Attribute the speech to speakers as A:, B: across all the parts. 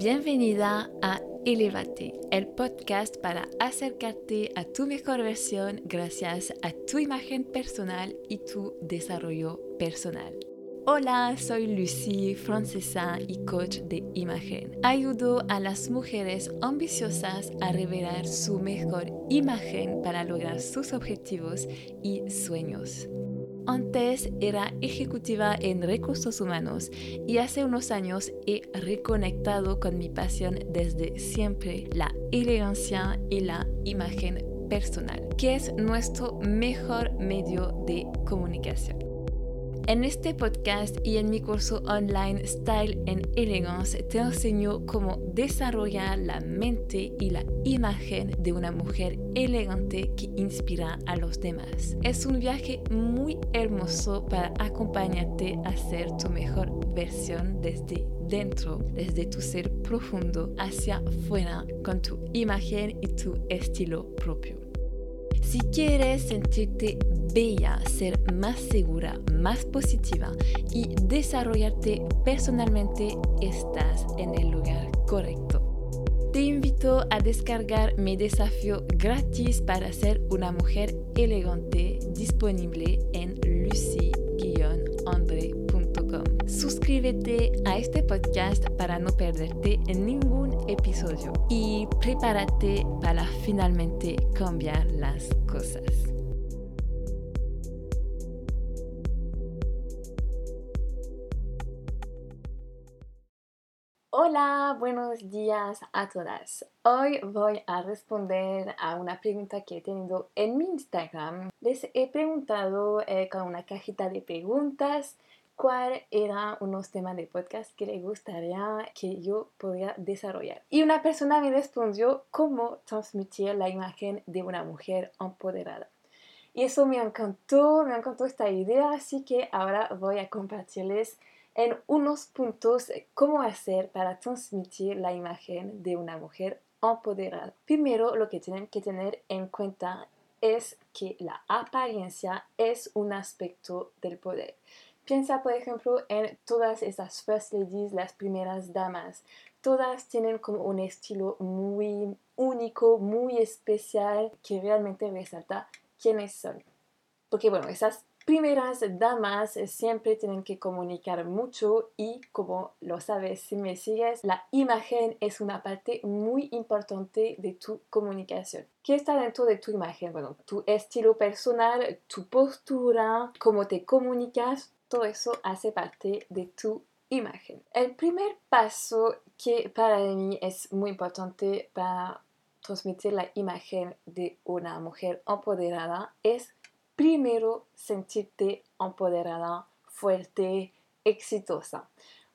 A: Bienvenida a Elevate, el podcast para acercarte a tu mejor versión gracias a tu imagen personal y tu desarrollo personal. Hola, soy Lucy, francesa y coach de imagen. Ayudo a las mujeres ambiciosas a revelar su mejor imagen para lograr sus objetivos y sueños. Antes era ejecutiva en recursos humanos y hace unos años he reconectado con mi pasión desde siempre, la elegancia y la imagen personal, que es nuestro mejor medio de comunicación. En este podcast y en mi curso online Style and Elegance te enseño cómo desarrollar la mente y la imagen de una mujer elegante que inspira a los demás. Es un viaje muy hermoso para acompañarte a ser tu mejor versión desde dentro, desde tu ser profundo hacia afuera con tu imagen y tu estilo propio. Si quieres sentirte bella, ser más segura, más positiva y desarrollarte personalmente, estás en el lugar correcto. Te invito a descargar mi desafío gratis para ser una mujer elegante disponible en lucy Suscríbete a este podcast para no perderte en ningún episodio y prepárate para finalmente cambiar las cosas. Hola, buenos días a todas. Hoy voy a responder a una pregunta que he tenido en mi Instagram. Les he preguntado eh, con una cajita de preguntas cuál eran unos temas de podcast que le gustaría que yo pudiera desarrollar. Y una persona me respondió cómo transmitir la imagen de una mujer empoderada. Y eso me encantó, me encantó esta idea, así que ahora voy a compartirles en unos puntos cómo hacer para transmitir la imagen de una mujer empoderada. Primero, lo que tienen que tener en cuenta es que la apariencia es un aspecto del poder. Piensa, por ejemplo, en todas esas first ladies, las primeras damas. Todas tienen como un estilo muy único, muy especial, que realmente resalta quiénes son. Porque bueno, esas primeras damas siempre tienen que comunicar mucho y como lo sabes si me sigues, la imagen es una parte muy importante de tu comunicación. ¿Qué está dentro de tu imagen? Bueno, tu estilo personal, tu postura, cómo te comunicas, todo eso hace parte de tu imagen. El primer paso que para mí es muy importante para transmitir la imagen de una mujer empoderada es primero sentirte empoderada, fuerte, exitosa,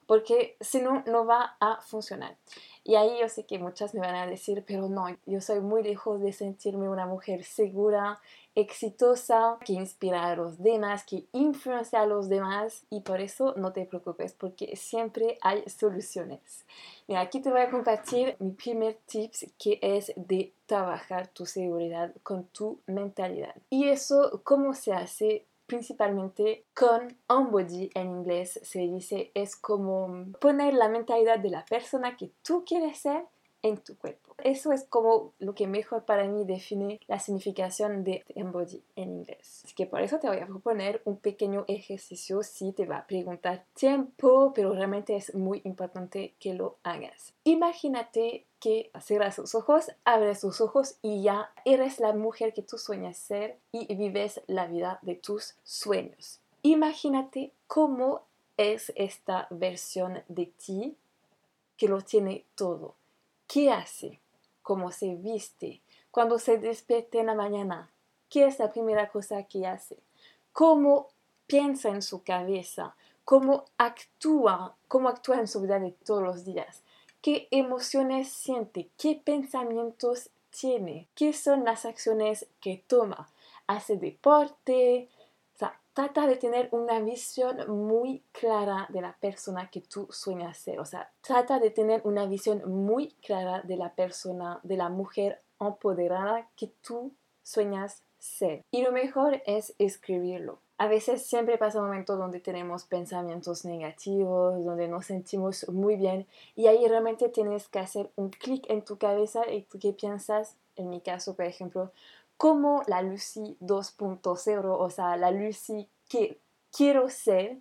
A: porque si no, no va a funcionar. Y ahí yo sé que muchas me van a decir, pero no, yo soy muy lejos de sentirme una mujer segura, exitosa, que inspira a los demás, que influencia a los demás y por eso no te preocupes porque siempre hay soluciones. Mira, aquí te voy a compartir mi primer tips que es de trabajar tu seguridad con tu mentalidad. Y eso, ¿cómo se hace? principalmente con body en inglés se dice es como poner la mentalidad de la persona que tú quieres ser en tu cuerpo. Eso es como lo que mejor para mí define la significación de embody en inglés. Así que por eso te voy a proponer un pequeño ejercicio si te va a preguntar tiempo, pero realmente es muy importante que lo hagas. Imagínate que cierras tus ojos, abres tus ojos y ya eres la mujer que tú sueñas ser y vives la vida de tus sueños. Imagínate cómo es esta versión de ti que lo tiene todo ¿Qué hace? ¿Cómo se viste? Cuando se despierta en la mañana, ¿qué es la primera cosa que hace? ¿Cómo piensa en su cabeza? ¿Cómo actúa? ¿Cómo actúa en su vida de todos los días? ¿Qué emociones siente? ¿Qué pensamientos tiene? ¿Qué son las acciones que toma? ¿Hace deporte? Trata de tener una visión muy clara de la persona que tú sueñas ser. O sea, trata de tener una visión muy clara de la persona, de la mujer empoderada que tú sueñas ser. Y lo mejor es escribirlo. A veces siempre pasa un momento donde tenemos pensamientos negativos, donde nos sentimos muy bien y ahí realmente tienes que hacer un clic en tu cabeza y tú qué piensas, en mi caso por ejemplo, como la Lucy 2.0, o sea, la Lucy que quiero ser,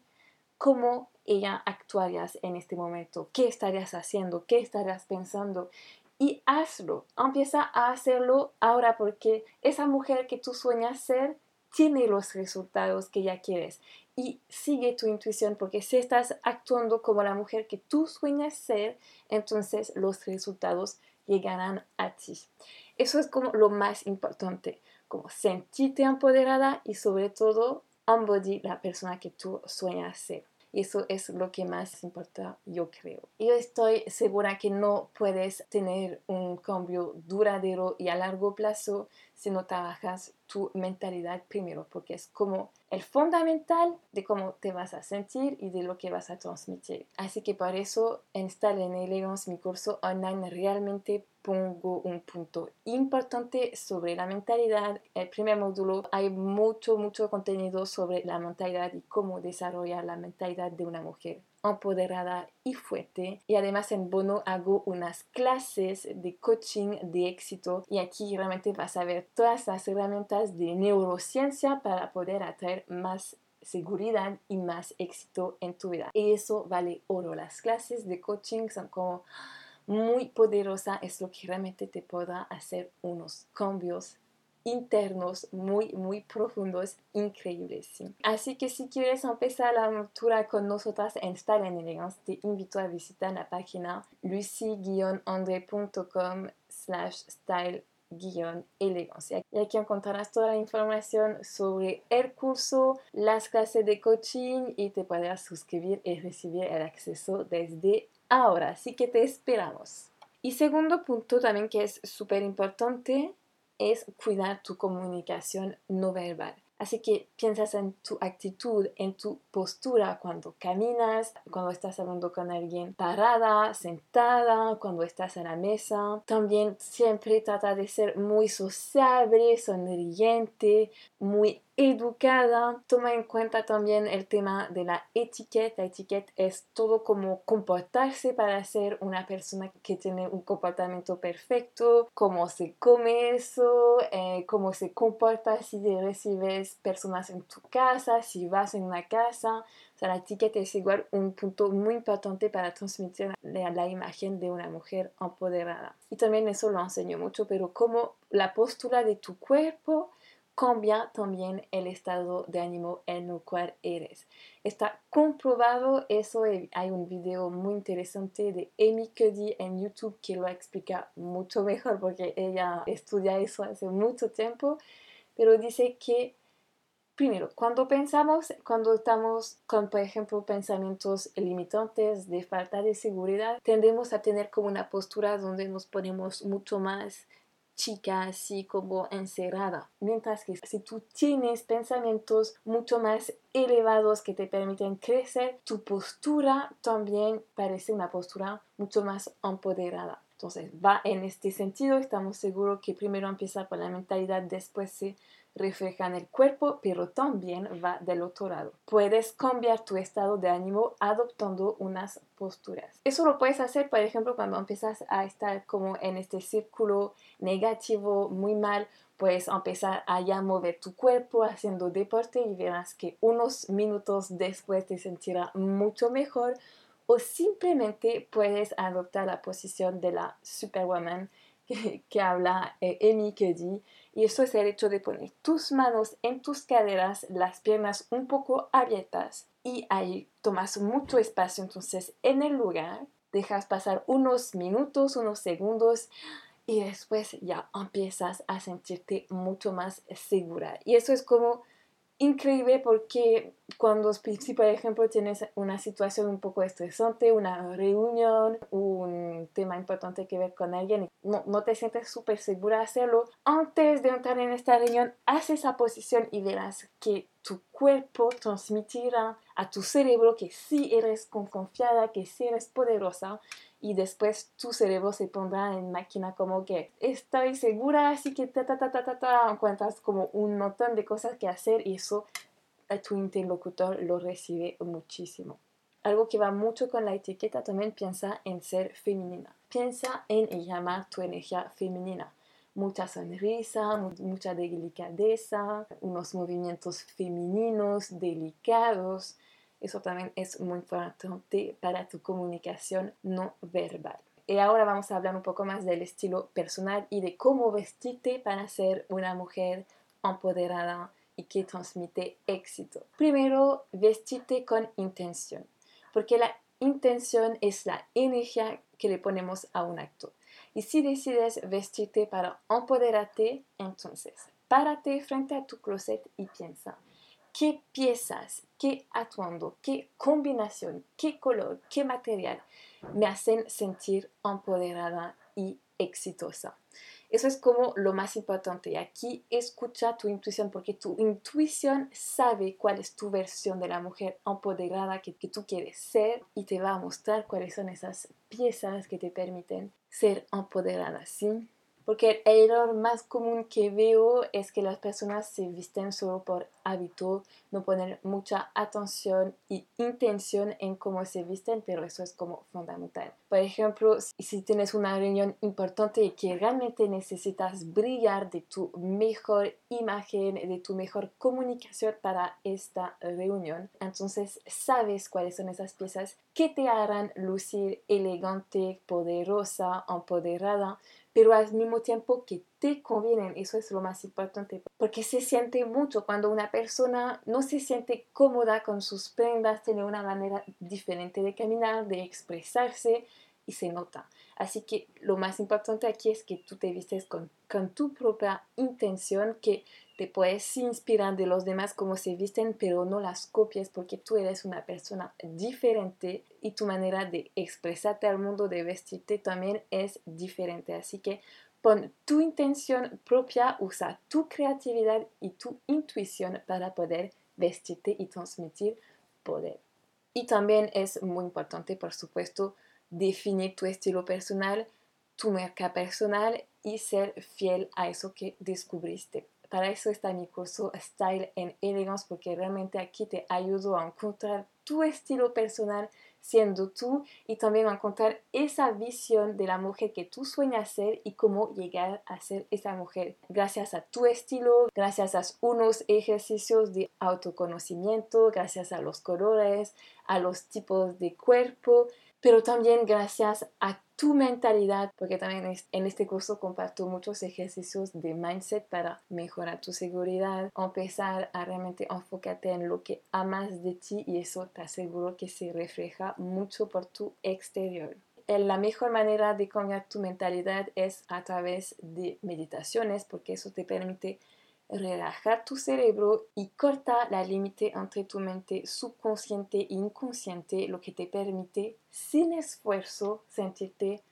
A: cómo ella actuarías en este momento, qué estarías haciendo, qué estarías pensando y hazlo, empieza a hacerlo ahora porque esa mujer que tú sueñas ser tiene los resultados que ya quieres y sigue tu intuición porque si estás actuando como la mujer que tú sueñas ser, entonces los resultados llegarán a ti. Eso es como lo más importante, como sentirte empoderada y sobre todo embody la persona que tú sueñas ser. Y eso es lo que más importa, yo creo. Yo estoy segura que no puedes tener un cambio duradero y a largo plazo si no trabajas tu mentalidad primero, porque es como el fundamental de cómo te vas a sentir y de lo que vas a transmitir. Así que por eso en en Elegance, mi curso online, realmente pongo un punto importante sobre la mentalidad. El primer módulo hay mucho, mucho contenido sobre la mentalidad y cómo desarrollar la mentalidad de una mujer empoderada y fuerte. Y además en Bono hago unas clases de coaching de éxito y aquí realmente vas a ver todas las herramientas de neurociencia para poder atraer más seguridad y más éxito en tu vida. Y eso vale oro. Las clases de coaching son como muy poderosas, es lo que realmente te pueda hacer unos cambios internos muy, muy profundos, increíbles. Así que si quieres empezar la aventura con nosotras en Style en Elegance, te invito a visitar la página lucy-andre.com slash style elegancia. Y aquí encontrarás toda la información sobre el curso, las clases de coaching y te podrás suscribir y recibir el acceso desde ahora. Así que te esperamos. Y segundo punto también que es súper importante es cuidar tu comunicación no verbal. Así que piensas en tu actitud, en tu postura cuando caminas, cuando estás hablando con alguien parada, sentada, cuando estás en la mesa. También siempre trata de ser muy sociable, sonriente, muy educada. Toma en cuenta también el tema de la etiqueta. La etiqueta es todo como comportarse para ser una persona que tiene un comportamiento perfecto, cómo se come eso, eh, cómo se comporta si recibes personas en tu casa, si vas en una casa. O la etiqueta es igual un punto muy importante para transmitir la, la imagen de una mujer empoderada. Y también eso lo enseño mucho, pero como la postura de tu cuerpo cambia también el estado de ánimo en el cual eres. Está comprobado eso, hay un video muy interesante de Amy Cuddy en YouTube que lo explica mucho mejor porque ella estudia eso hace mucho tiempo, pero dice que Primero, cuando pensamos, cuando estamos con, por ejemplo, pensamientos limitantes de falta de seguridad, tendemos a tener como una postura donde nos ponemos mucho más chica, así como encerrada. Mientras que si tú tienes pensamientos mucho más elevados que te permiten crecer, tu postura también parece una postura mucho más empoderada. Entonces va en este sentido, estamos seguros que primero empieza por la mentalidad, después se refleja en el cuerpo, pero también va del otro lado. Puedes cambiar tu estado de ánimo adoptando unas posturas. Eso lo puedes hacer, por ejemplo, cuando empiezas a estar como en este círculo negativo, muy mal, puedes empezar a ya mover tu cuerpo haciendo deporte y verás que unos minutos después te sentirás mucho mejor o simplemente puedes adoptar la posición de la superwoman que, habla eh, Amy y eso es el hecho de poner tus manos en tus caderas, las piernas un poco abiertas y ahí tomas mucho espacio entonces en el lugar, dejas pasar unos minutos, unos segundos y después ya empiezas a sentirte mucho más segura. Y eso es como increíble porque cuando, si por ejemplo tienes una situación un poco estresante, una reunión, un tema importante que ver con alguien, no, no te sientes súper segura de hacerlo, antes de entrar en esta reunión, haz esa posición y verás que tu cuerpo transmitirá a tu cerebro que sí eres confiada, que sí eres poderosa y después tu cerebro se pondrá en máquina como que estoy segura, así que ta ta ta ta ta ta, encuentras como un montón de cosas que hacer y eso a tu interlocutor lo recibe muchísimo. Algo que va mucho con la etiqueta también piensa en ser femenina. Piensa en llamar tu energía femenina mucha sonrisa, mucha delicadeza, unos movimientos femeninos, delicados. Eso también es muy importante para tu comunicación no verbal. Y ahora vamos a hablar un poco más del estilo personal y de cómo vestirte para ser una mujer empoderada y que transmite éxito. Primero, vestirte con intención, porque la intención es la energía que le ponemos a un acto. Y si decides vestirte para empoderarte, entonces párate frente a tu closet y piensa, ¿qué piezas, qué atuendo, qué combinación, qué color, qué material me hacen sentir empoderada y exitosa? Eso es como lo más importante. Aquí escucha tu intuición porque tu intuición sabe cuál es tu versión de la mujer empoderada que, que tú quieres ser y te va a mostrar cuáles son esas piezas que te permiten ser empoderada, ¿sí? Porque el error más común que veo es que las personas se visten solo por hábito, no ponen mucha atención y intención en cómo se visten, pero eso es como fundamental. Por ejemplo, si tienes una reunión importante y que realmente necesitas brillar de tu mejor imagen, de tu mejor comunicación para esta reunión, entonces sabes cuáles son esas piezas que te harán lucir elegante, poderosa, empoderada pero al mismo tiempo que te convienen. Eso es lo más importante, porque se siente mucho cuando una persona no se siente cómoda con sus prendas, tiene una manera diferente de caminar, de expresarse y se nota. Así que lo más importante aquí es que tú te vistes con, tu propia intención, que te puedes inspirar de los demás como se visten, pero no las copies porque tú eres una persona diferente y tu manera de expresarte al mundo, de vestirte también es diferente. Así que pon tu intención propia, usa tu creatividad y tu intuición para poder vestirte y transmitir poder. Y también es muy importante, por supuesto, definir tu estilo personal, tu marca personal y ser fiel a eso que descubriste. Para eso está mi curso Style and Elegance porque realmente aquí te ayudo a encontrar tu estilo personal siendo tú y también a encontrar esa visión de la mujer que tú sueñas ser y cómo llegar a ser esa mujer. Gracias a tu estilo, gracias a unos ejercicios de autoconocimiento, gracias a los colores, a los tipos de cuerpo, pero también gracias a tu mentalidad, porque también en este curso comparto muchos ejercicios de mindset para mejorar tu seguridad, empezar a realmente enfocarte en lo que amas de ti y eso te aseguro que se refleja mucho por tu exterior. La mejor manera de cambiar tu mentalidad es a través de meditaciones, porque eso te permite relajar tu cerebro y corta la límite entre tu mente subconsciente e inconsciente, lo que te permite sin esfuerzo sentirte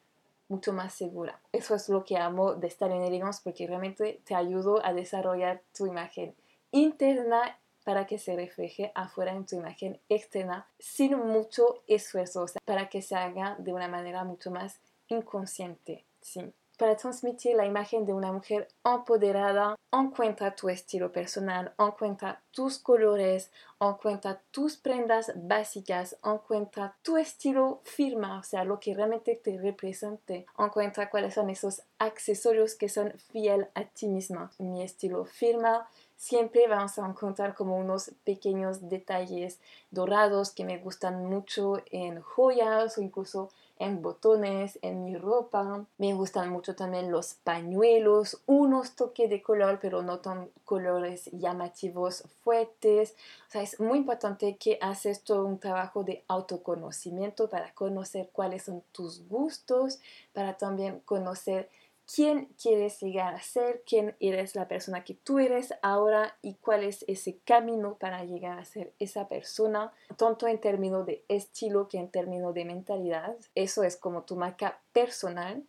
A: mucho más segura. Eso es lo que amo de estar en Elegance porque realmente te ayudo a desarrollar tu imagen interna para que se refleje afuera en tu imagen externa sin mucho esfuerzo, para que se haga de una manera mucho más inconsciente. Sí para transmitir la imagen de una mujer empoderada, encuentra tu estilo personal, encuentra tus colores, encuentra tus prendas básicas, encuentra tu estilo firma, o sea, lo que realmente te represente, encuentra cuáles son esos accesorios que son fiel a ti misma. Mi estilo firma siempre vamos a encontrar como unos pequeños detalles dorados que me gustan mucho en joyas o incluso en botones, en mi ropa. Me gustan mucho también los pañuelos, unos toques de color, pero no tan colores llamativos fuertes. O sea, es muy importante que haces todo un trabajo de autoconocimiento para conocer cuáles son tus gustos, para también conocer quién quieres llegar a ser, quién eres la persona que tú eres ahora y cuál es ese camino para llegar a ser esa persona, tanto en términos de estilo que en términos de mentalidad. Eso es como tu marca personal.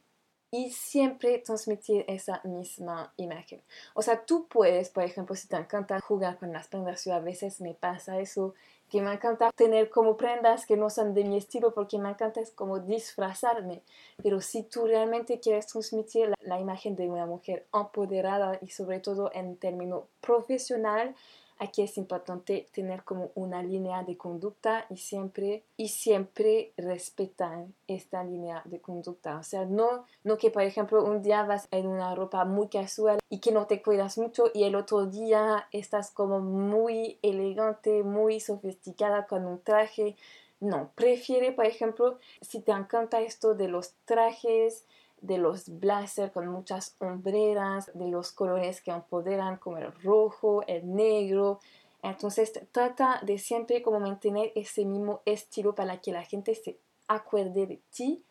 A: y siempre transmitir esa misma imagen. O sea, tú puedes, por ejemplo, si te encanta jugar con las prendas, yo a veces me pasa eso, que me encanta tener como prendas que no son de mi estilo porque me encanta es como disfrazarme. Pero si tú realmente quieres transmitir la, imagen de una mujer empoderada y sobre todo en término profesional, aquí es importante tener como una línea de conducta y siempre, y siempre respetar esta línea de conducta. O sea, no, no que por ejemplo un día vas en una ropa muy casual y que no te cuidas mucho y el otro día estás como muy elegante, muy sofisticada con un traje. No, prefiere, por ejemplo, si te encanta esto de los trajes, de los blazers con muchas hombreras, de los colores que empoderan como el rojo, el negro. Entonces trata de siempre como mantener ese mismo estilo para que la gente se acuerde de ti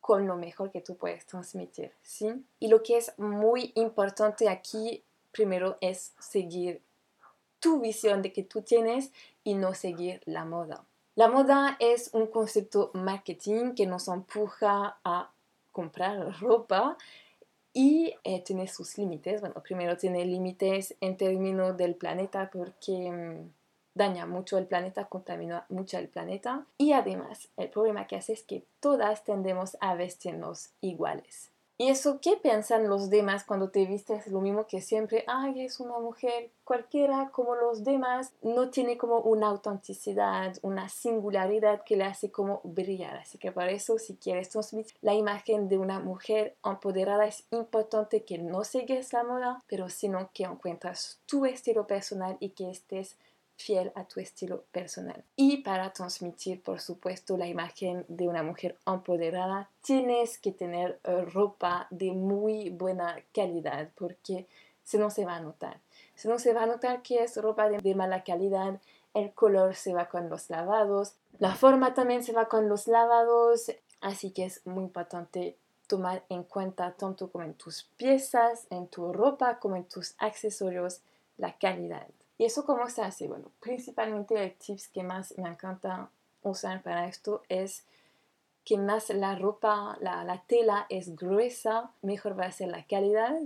A: con lo mejor que tú puedes transmitir, ¿sí? Y lo que es muy importante aquí primero es seguir tu visión de que tú tienes y no seguir la moda. La moda es un concepto marketing que nos empuja a comprar ropa y eh, tiene sus límites. Bueno, primero tiene límites en términos del planeta porque mm, daña mucho el planeta, contamina mucho el planeta. Y además, el problema que hace es que todas tendemos a vestirnos iguales. ¿Y eso qué piensan los demás cuando te vistes lo mismo que siempre? Ay, es una mujer cualquiera como los demás. No tiene como una autenticidad, una singularidad que le hace como brillar. Así que para eso, si quieres transmitir la imagen de una mujer empoderada, es importante que no sigues la moda, pero sino que encuentras tu estilo personal y que estés fiel a tu estilo personal. Y para transmitir, por supuesto, la imagen de una mujer empoderada, tienes que tener eh, ropa de muy buena calidad porque si no se va a notar. Si no se va a notar que es ropa de, mala calidad, el color se va con los lavados, la forma también se va con los lavados, así que es muy importante tomar en cuenta tanto como en tus piezas, en tu ropa, como en tus accesorios, la calidad. ¿Y eso cómo se hace? Bueno, principalmente el tips que más me encanta usar para esto es que más la ropa, la, la tela es gruesa, mejor va a ser la calidad,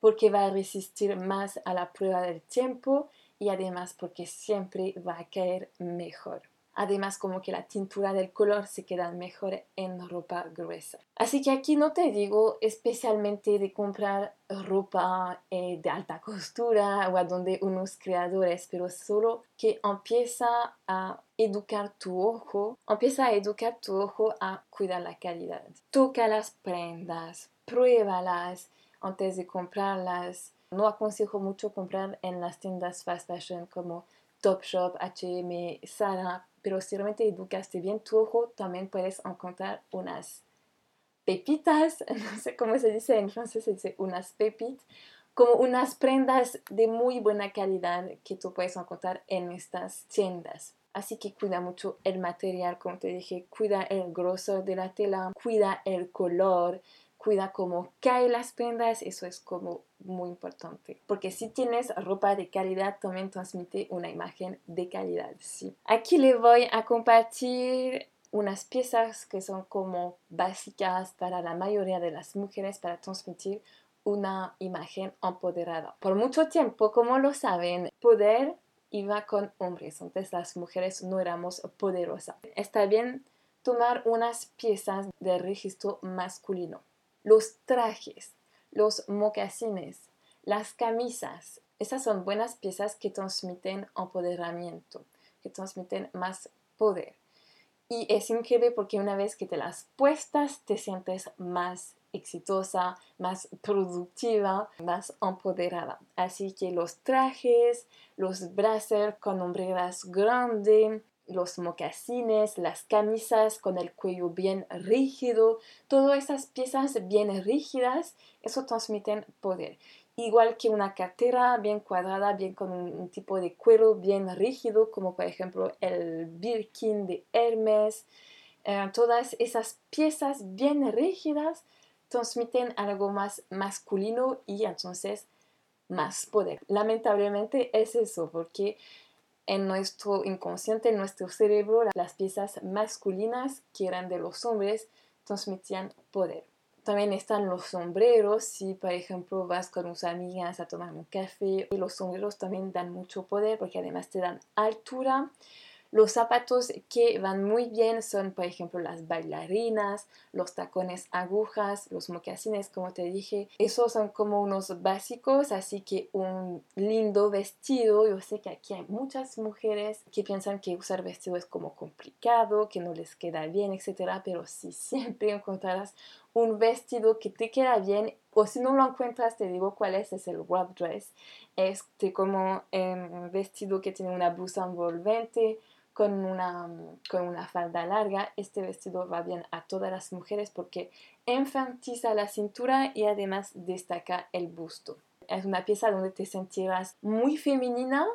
A: porque va a resistir más a la prueba del tiempo y además porque siempre va a caer mejor. Además, como que la tintura del color se queda mejor en ropa gruesa. Así que aquí no te digo especialmente de comprar ropa eh, de alta costura o a donde unos creadores, pero solo que empieza a educar tu ojo, empieza a educar tu ojo a cuidar la calidad. Toca las prendas, pruébalas antes de comprarlas. No aconsejo mucho comprar en las tiendas fast fashion como Topshop, H&M, Zara, pero si realmente educaste bien tu ojo, también puedes encontrar unas pepitas, no sé cómo se dice en francés, se dice unas pepitas, como unas prendas de muy buena calidad que tú puedes encontrar en estas tiendas. Así que cuida mucho el material, como te dije, cuida el grosor de la tela, cuida el color, cuida cómo caen las prendas, eso es como muy importante. Porque si tienes ropa de calidad, también transmite una imagen de calidad, sí. Aquí le voy a compartir unas piezas que son como básicas para la mayoría de las mujeres para transmitir una imagen empoderada. Por mucho tiempo, como lo saben, poder iba con hombres, entonces las mujeres no éramos poderosas. Está bien tomar unas piezas de registro masculino los trajes, los mocasines, las camisas. Esas son buenas piezas que transmiten empoderamiento, que transmiten más poder. Y es increíble porque una vez que te las puestas te sientes más exitosa, más productiva, más empoderada. Así que los trajes, los blazers con hombreras grandes, los mocasines, las camisas con el cuello bien rígido, todas esas piezas bien rígidas, eso transmiten poder. Igual que una cartera bien cuadrada, bien con un, tipo de cuero bien rígido, como por ejemplo el Birkin de Hermes. Eh, todas esas piezas bien rígidas transmiten algo más masculino y entonces más poder. Lamentablemente es eso, porque en nuestro inconsciente, en nuestro cerebro, las piezas masculinas que eran de los hombres transmitían poder. También están los sombreros, si por ejemplo vas con tus amigas a tomar un café, los sombreros también dan mucho poder porque además te dan altura. Los zapatos que van muy bien son, por ejemplo, las bailarinas, los tacones agujas, los mocasines, como te dije. Esos son como unos básicos, así que un lindo vestido. Yo sé que aquí hay muchas mujeres que piensan que usar vestido es como complicado, que no les queda bien, etc. Pero si siempre encontrarás un vestido que te queda bien o si no lo encuentras te digo cuál es, es el wrap dress. Este como un vestido que tiene una blusa envolvente, con una, con una falda larga. Este vestido va bien a todas las mujeres porque enfatiza la cintura y además destaca el busto. Es una pieza donde te sentirás muy femenina,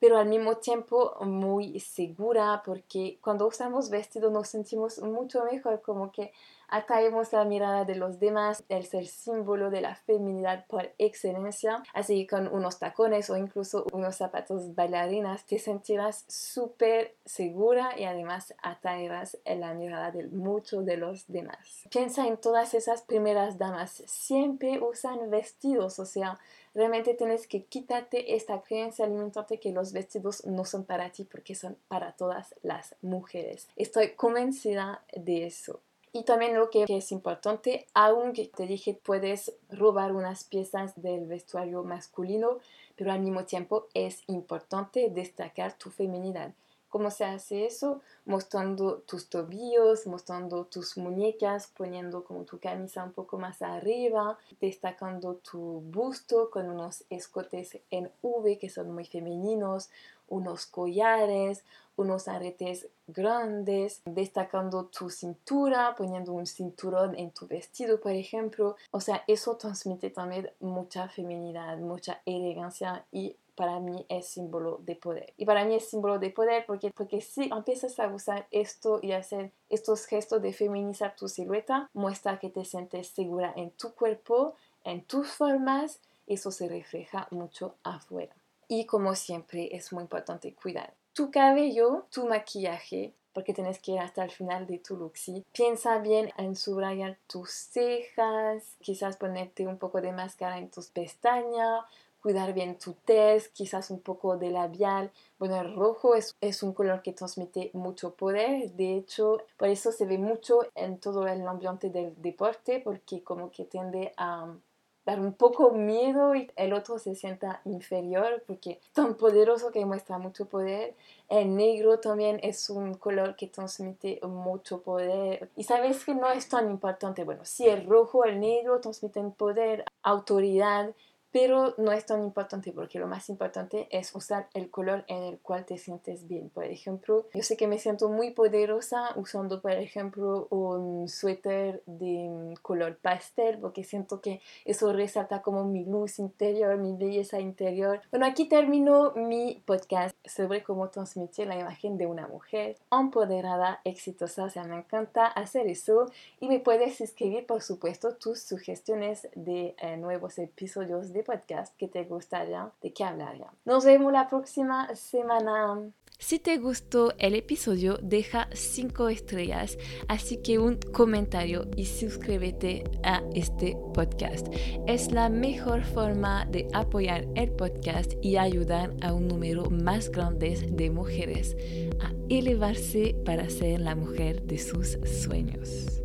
A: pero al mismo tiempo muy segura porque cuando usamos vestido nos sentimos mucho mejor, como que atraemos la mirada de los demás, es el símbolo de la feminidad por excelencia, así que con unos tacones o incluso unos zapatos bailarinas te sentirás súper segura y además atraerás la mirada de muchos de los demás. Piensa en todas esas primeras damas, siempre usan vestidos, o sea, realmente tienes que quitarte esta creencia limitante que los vestidos no son para ti porque son para todas las mujeres. Estoy convencida de eso. Y también lo que es importante, aunque te dije puedes robar unas piezas del vestuario masculino, pero al mismo tiempo es importante destacar tu feminidad. ¿Cómo se hace eso? Mostrando tus tobillos, mostrando tus muñecas, poniendo como tu camisa un poco más arriba, destacando tu busto con unos escotes en V que son muy femeninos, unos collares, unos aretes grandes, destacando tu cintura, poniendo un cinturón en tu vestido, por ejemplo. O sea, eso transmite también mucha feminidad, mucha elegancia y para mí es símbolo de poder. Y para mí es símbolo de poder porque, porque si empiezas a usar esto y hacer estos gestos de feminizar tu silueta, muestra que te sientes segura en tu cuerpo, en tus formas, eso se refleja mucho afuera. Y como siempre es muy importante cuidar tu cabello, tu maquillaje, porque tienes que ir hasta el final de tu look. ¿sí? Piensa bien en subrayar tus cejas, quizás ponerte un poco de máscara en tus pestañas, cuidar bien tu tez, quizás un poco de labial. Bueno, el rojo es, es, un color que transmite mucho poder, de hecho, por eso se ve mucho en todo el ambiente del deporte, porque como que tiende a dar un poco miedo y el otro se sienta inferior porque es tan poderoso que muestra mucho poder. El negro también es un color que transmite mucho poder. Y sabes que no es tan importante. Bueno, si el rojo, el negro transmiten poder, autoridad, pero no es tan importante porque lo más importante es usar el color en el cual te sientes bien. Por ejemplo, yo sé que me siento muy poderosa usando, por ejemplo, un suéter de color pastel porque siento que eso resalta como mi luz interior, mi belleza interior. Bueno, aquí termino mi podcast sobre cómo transmitir la imagen de una mujer empoderada, exitosa. O sea, me encanta hacer eso y me puedes escribir, por supuesto, tus sugestiones de eh, nuevos episodios de podcast que te gustaría, de qué hablaría. Nos vemos la próxima semana. Si te gustó el episodio, deja 5 estrellas, así que un comentario y suscríbete a este podcast. Es la mejor forma de apoyar el podcast y ayudar a un número más grande de mujeres a elevarse para ser la mujer de sus sueños.